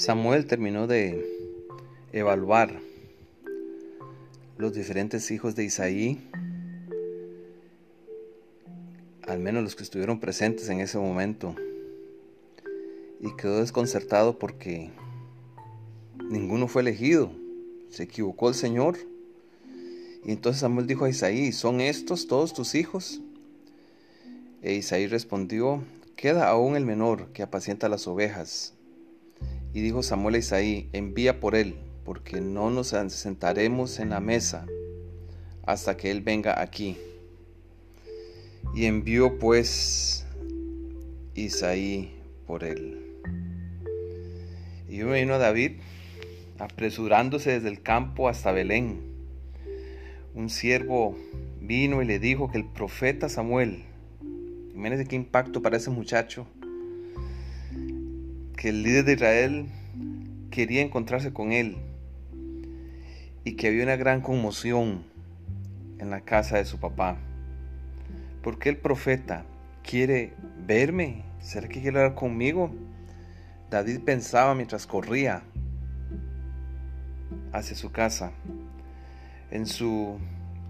Samuel terminó de evaluar los diferentes hijos de Isaí, al menos los que estuvieron presentes en ese momento, y quedó desconcertado porque ninguno fue elegido, se equivocó el Señor. Y entonces Samuel dijo a Isaí, ¿son estos todos tus hijos? E Isaí respondió, queda aún el menor que apacienta las ovejas. Y dijo Samuel a Isaí, envía por él, porque no nos sentaremos en la mesa hasta que él venga aquí. Y envió pues Isaí por él. Y vino David apresurándose desde el campo hasta Belén. Un siervo vino y le dijo que el profeta Samuel, imagínense qué impacto para ese muchacho, que el líder de Israel quería encontrarse con él y que había una gran conmoción en la casa de su papá. ¿Por qué el profeta quiere verme? ¿Será que quiere hablar conmigo? David pensaba mientras corría hacia su casa. En su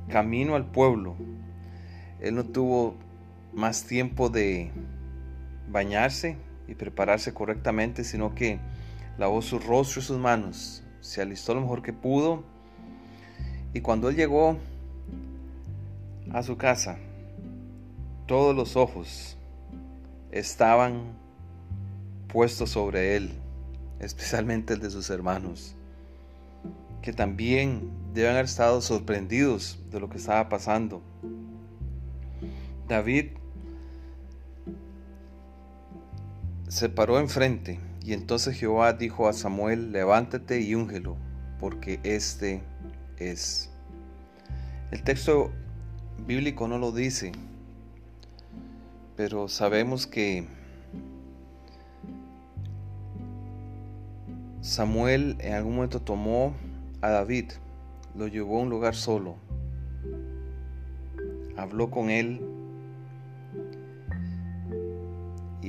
camino al pueblo, él no tuvo más tiempo de bañarse y prepararse correctamente, sino que lavó su rostro y sus manos, se alistó lo mejor que pudo y cuando él llegó a su casa, todos los ojos estaban puestos sobre él, especialmente el de sus hermanos, que también deben haber estado sorprendidos de lo que estaba pasando. David se paró enfrente y entonces Jehová dijo a Samuel, levántate y úngelo, porque este es. El texto bíblico no lo dice, pero sabemos que Samuel en algún momento tomó a David, lo llevó a un lugar solo, habló con él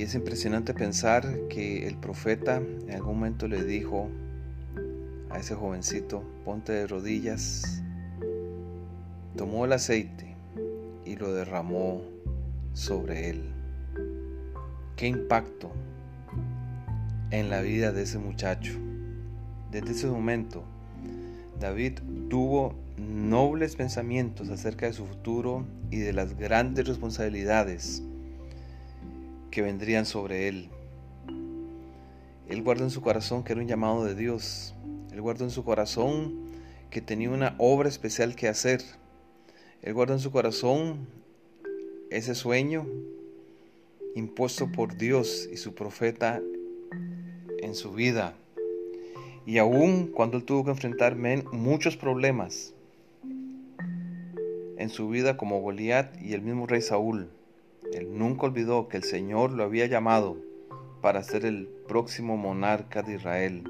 Y es impresionante pensar que el profeta en algún momento le dijo a ese jovencito, ponte de rodillas, tomó el aceite y lo derramó sobre él. Qué impacto en la vida de ese muchacho. Desde ese momento, David tuvo nobles pensamientos acerca de su futuro y de las grandes responsabilidades que vendrían sobre él. Él guardó en su corazón que era un llamado de Dios. Él guardó en su corazón que tenía una obra especial que hacer. Él guardó en su corazón ese sueño impuesto por Dios y su profeta en su vida. Y aún cuando él tuvo que enfrentar muchos problemas en su vida como Goliat y el mismo rey Saúl, él nunca olvidó que el Señor lo había llamado para ser el próximo monarca de Israel.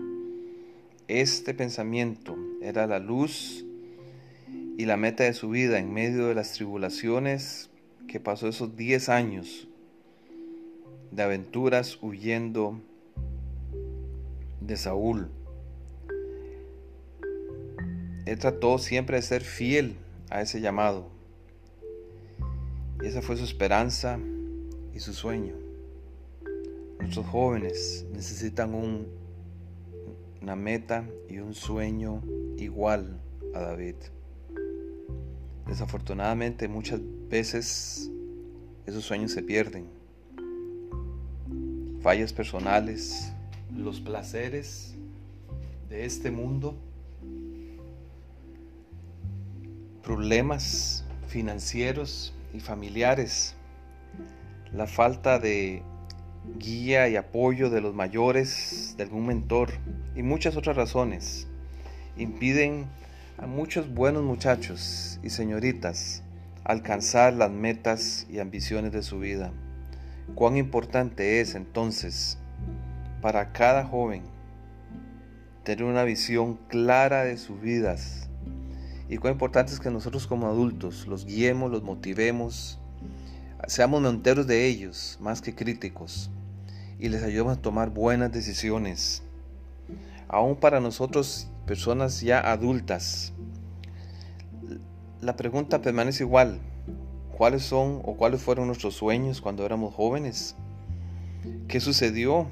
Este pensamiento era la luz y la meta de su vida en medio de las tribulaciones que pasó esos 10 años de aventuras huyendo de Saúl. Él trató siempre de ser fiel a ese llamado. Esa fue su esperanza y su sueño. Nuestros jóvenes necesitan una meta y un sueño igual a David. Desafortunadamente muchas veces esos sueños se pierden. Fallas personales, los placeres de este mundo, problemas financieros y familiares, la falta de guía y apoyo de los mayores, de algún mentor y muchas otras razones impiden a muchos buenos muchachos y señoritas alcanzar las metas y ambiciones de su vida. Cuán importante es entonces para cada joven tener una visión clara de sus vidas y cuán importante es que nosotros como adultos los guiemos, los motivemos, seamos monteros de ellos más que críticos y les ayudemos a tomar buenas decisiones. aún para nosotros, personas ya adultas, la pregunta permanece igual. ¿Cuáles son o cuáles fueron nuestros sueños cuando éramos jóvenes? ¿Qué sucedió?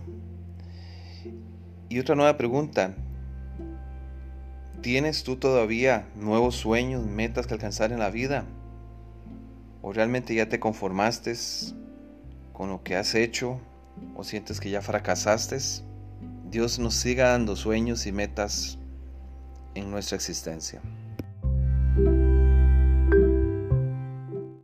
Y otra nueva pregunta. ¿Tienes tú todavía nuevos sueños, metas que alcanzar en la vida? ¿O realmente ya te conformaste con lo que has hecho? ¿O sientes que ya fracasaste? Dios nos siga dando sueños y metas en nuestra existencia.